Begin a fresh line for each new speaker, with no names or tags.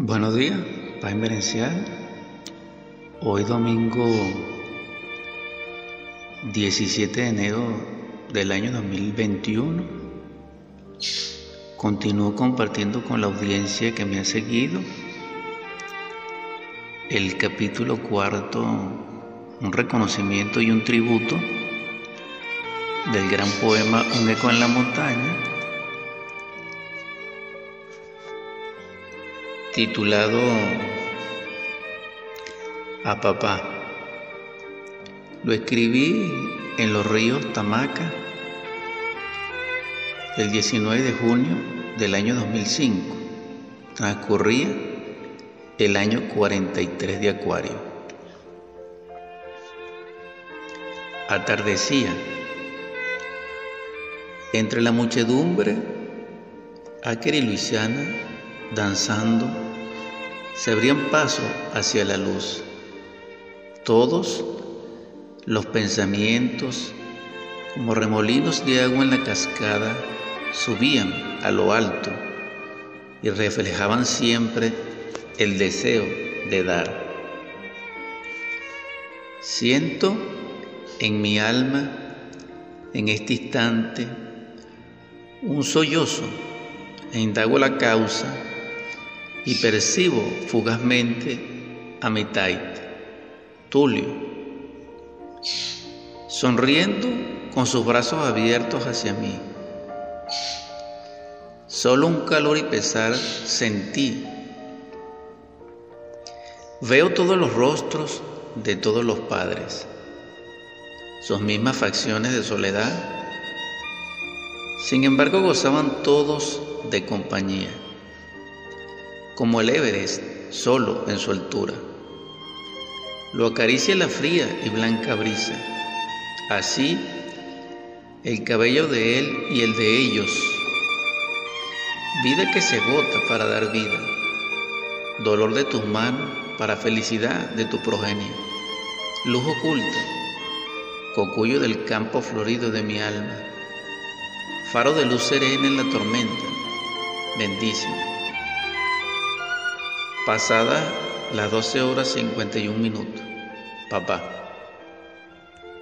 Buenos días, Paz Merencial. Hoy domingo 17 de enero del año 2021. Continúo compartiendo con la audiencia que me ha seguido el capítulo cuarto, un reconocimiento y un tributo del gran poema Un eco en la montaña titulado A papá. Lo escribí en los ríos Tamaca el 19 de junio del año 2005. Transcurría el año 43 de Acuario. Atardecía. Entre la muchedumbre, Aker y Luisiana danzando se abrían paso hacia la luz. Todos los pensamientos, como remolinos de agua en la cascada, subían a lo alto y reflejaban siempre el deseo de dar. Siento en mi alma, en este instante, un sollozo e indago la causa y percibo fugazmente a mi Tulio, sonriendo con sus brazos abiertos hacia mí. Solo un calor y pesar sentí. Veo todos los rostros de todos los padres, sus mismas facciones de soledad. Sin embargo, gozaban todos de compañía como el Everest, solo en su altura. Lo acaricia la fría y blanca brisa. Así, el cabello de él y el de ellos. Vida que se agota para dar vida. Dolor de tus manos para felicidad de tu progenio. Luz oculta, cocuyo del campo florido de mi alma. Faro de luz serena en la tormenta. Bendíceme Pasada las 12 horas 51 minutos. Papá.